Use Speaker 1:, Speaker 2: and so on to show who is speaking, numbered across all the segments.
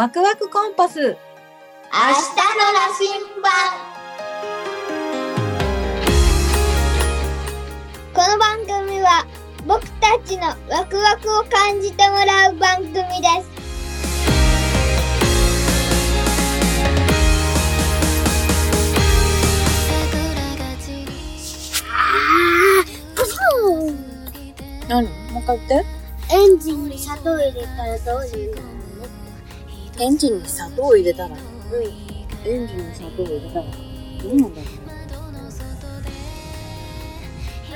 Speaker 1: ワクワクコンパス。
Speaker 2: 明日の羅針盤。この番組は僕たちのワクワクを感じてもらう番組です。
Speaker 1: 何？もう一回言って。
Speaker 2: エンジンに砂糖入れたらどういうの
Speaker 1: エンジンに砂糖を入れたら、
Speaker 2: うん
Speaker 1: エンジンに砂糖を入れたら、どうなんだろ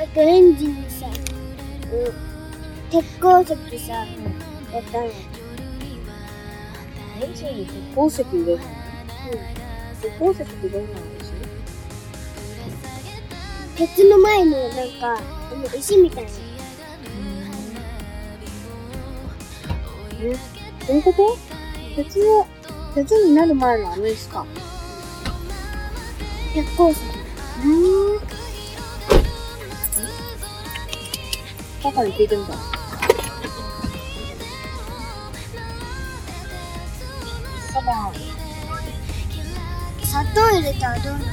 Speaker 2: あとエンジンにさ、うん、鉄鉱石さ、やったの。
Speaker 1: エンジンに鉄鉱石入れるの鉄鉱石ってどんなのでし
Speaker 2: 鉄の前のなんか、あの石みたいな。
Speaker 1: えどういうこと鉄の、鉄になる前のあの石か。
Speaker 2: 鉄鉱石。
Speaker 1: うん。パパに聞いてみた。パパ、
Speaker 2: 砂糖入れたらどうなる？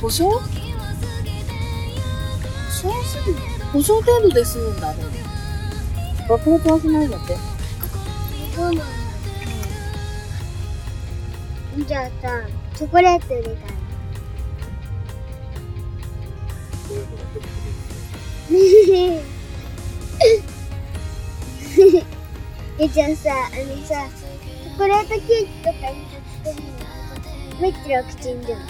Speaker 1: 保証？
Speaker 2: そうする？
Speaker 1: 保証程度で済むんだ、でも。爆発はしないんだって。
Speaker 2: そうなんだ。じゃあさ、チョコレート入れたら。え、じゃあさ、あのさ、チョコレートケーキとかに作るの？めっちゃ楽ちんじゃん。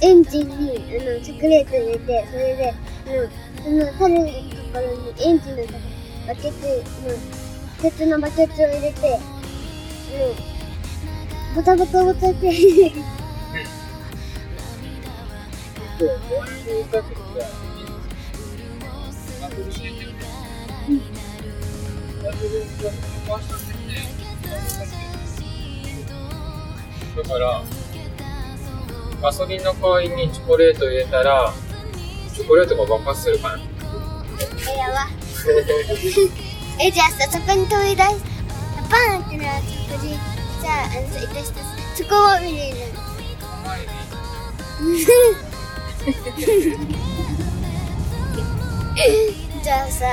Speaker 2: エンジンにあのチョコレート入れて、それで、あの、その種のところにエンジンのとこバケツの、鉄のバケツを入れて、あの、ボタボタボタって入れる。
Speaker 3: だから、ガソリンの代わりにチョコレート入れたら、チョコレートが爆発するかな。
Speaker 2: やば。え、じゃあさ、そこに飛び出し、パーンってなるそこに、さ、あの、さ、いたしたそこを見れる。じゃあさ、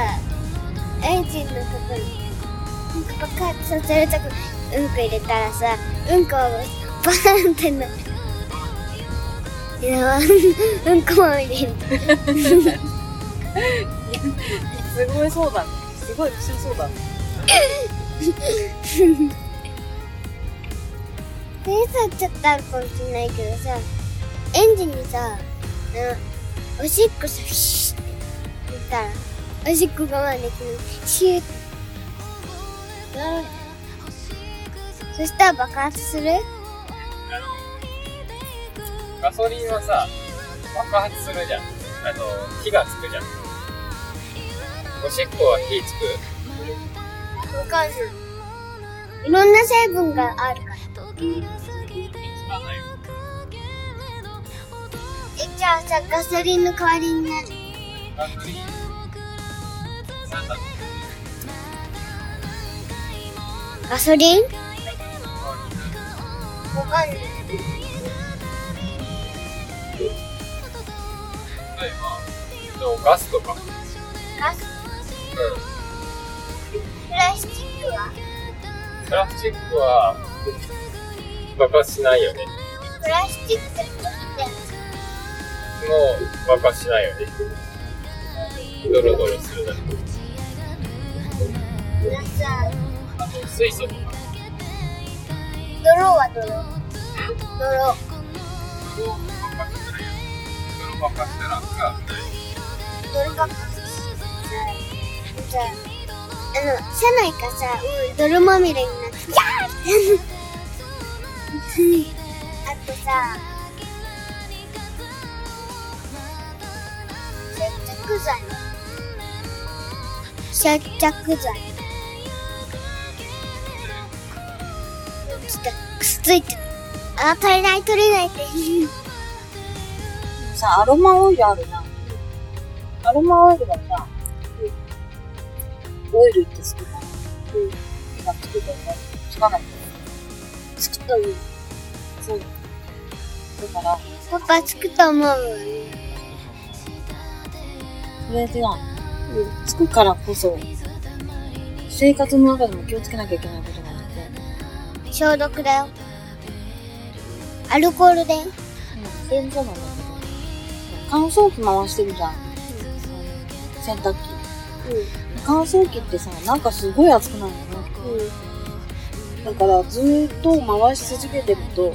Speaker 2: エンジンのとこに、うんこ爆発させるとこ、うんこ入れたらさ、うんこをバーンってなる。いや、うんこも入れる。
Speaker 1: すごいそうだね。すごい不思議そうだね。
Speaker 2: 点数ちょっとあるかもしれないけどさ、エンジンにさ、うん、おしっこさ、シュッって言ったら、おしっこ我慢できる。シュッそしたら爆発する？
Speaker 3: ガソリンはさ、爆発するじゃん。あの、火がつくじゃん。おしっこは火つく？
Speaker 2: わかんない。いろんな成分があるから。え、じゃあさ、ガソリンの代わりになる。
Speaker 3: ガソリン？わ
Speaker 2: かんない。
Speaker 3: 例えば、ガスとか。
Speaker 2: ガス？
Speaker 3: うん。
Speaker 2: プラスチックは
Speaker 3: プラスチックは爆発しないよね。
Speaker 2: プラスチックって
Speaker 3: もう爆発しないよね。ドロドロするだけ。あと水素とか。
Speaker 2: 泥は泥。泥。
Speaker 3: 泥爆発。泥爆発したらが
Speaker 2: 泥がじゃあ、あの、車内がさ、うん、泥まみれになって、やーってあとさ、接着剤。接着剤。ちょっと、くっついてる。あ、取れない取れないって。
Speaker 1: さ、アロマオイルあるな。アロマオイルがさ、オイルってつくから。うん。今つくと思う。つかないと
Speaker 2: つくと思う。
Speaker 1: そう。だから、
Speaker 2: パパつくと思う。
Speaker 1: それでは、つくからこそ、生活の中でも気をつけなきゃいけないことがあって、
Speaker 2: 消毒だよ。アルコールで。
Speaker 1: うん、それもそうなん。だけど、乾燥機回してるじゃん。うん。洗濯機。うん。乾燥機ってさ、なんかすごい熱くなるのね。
Speaker 2: うん。
Speaker 1: だから、ずーっと回し続けてると、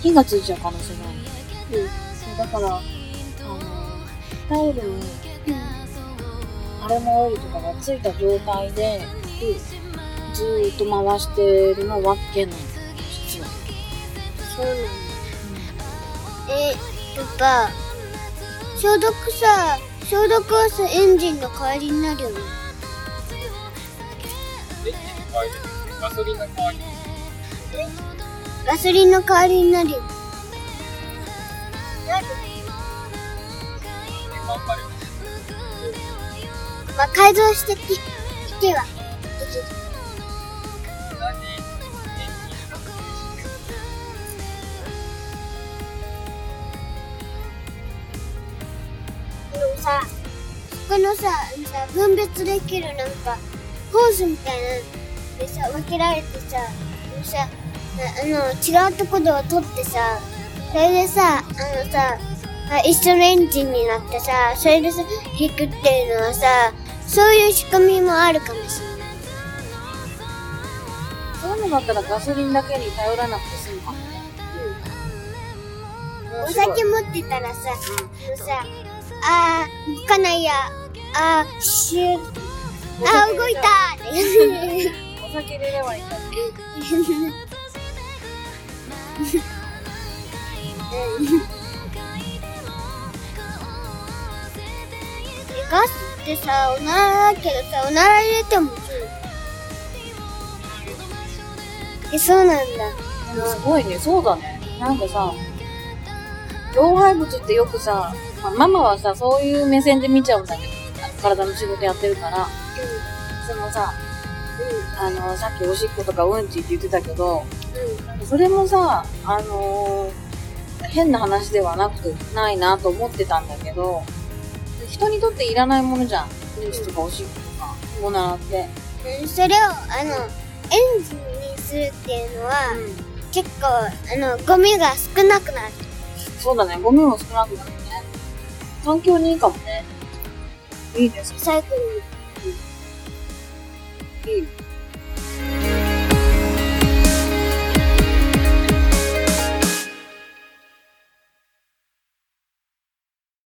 Speaker 1: 火がついちゃう可能性がある。
Speaker 2: うん。
Speaker 1: そうだから、あの、タオルに、あれもオイルとかがついた状態で、ずーっと回してるのは危険なの。実は。
Speaker 2: そうなんだ。え、パパ、消毒さ、消毒はさ、エンジンの代わりになるよね。
Speaker 3: エンジンの代わりガソリンの代わりに。
Speaker 2: ガソリンの代わりになるよ。なる
Speaker 3: 頑張れば。
Speaker 2: まあ、改造してき、いけば、できる。このさ、さ、分別できるなんか、ホースみたいなのでさ、分けられてさ、あのさ、ああの、違うところを取ってさ、それでさ、あのさ、あ一緒のエンジンになってさ、それでさ、引くっていうのはさ、そういう仕組みもあるかもしれない。
Speaker 1: そういうのだったらガソリンだけに頼らなくて済むかもね。
Speaker 2: お酒持ってたらさ、あのさ、あー、動かないや、あー、シュー、あ、動いた。
Speaker 1: お酒入れればいいんだね。
Speaker 2: ガスってさ、おならだけどさ、おなら入れても。え、そうなんだ。
Speaker 1: すごいね、そうだね。なんかさ、老廃物ってよくさ、まあ、ママはさ、そういう目線で見ちゃうんだけど、体の仕事やってるから、そのさ、あの、さっきおしっことかうんちって言ってたけど、それもさ、あのー変な話ではなく、ないなと思ってたんだけど、人にとっていらないものじゃん。うんちとかおしっことか、おならって。
Speaker 2: うん。それを、あの、エンジンにするっていうのは、結構、あの、ゴミが少なくなる。
Speaker 1: そうだね、ゴミも少なくなるね。環境にいいかもね。いい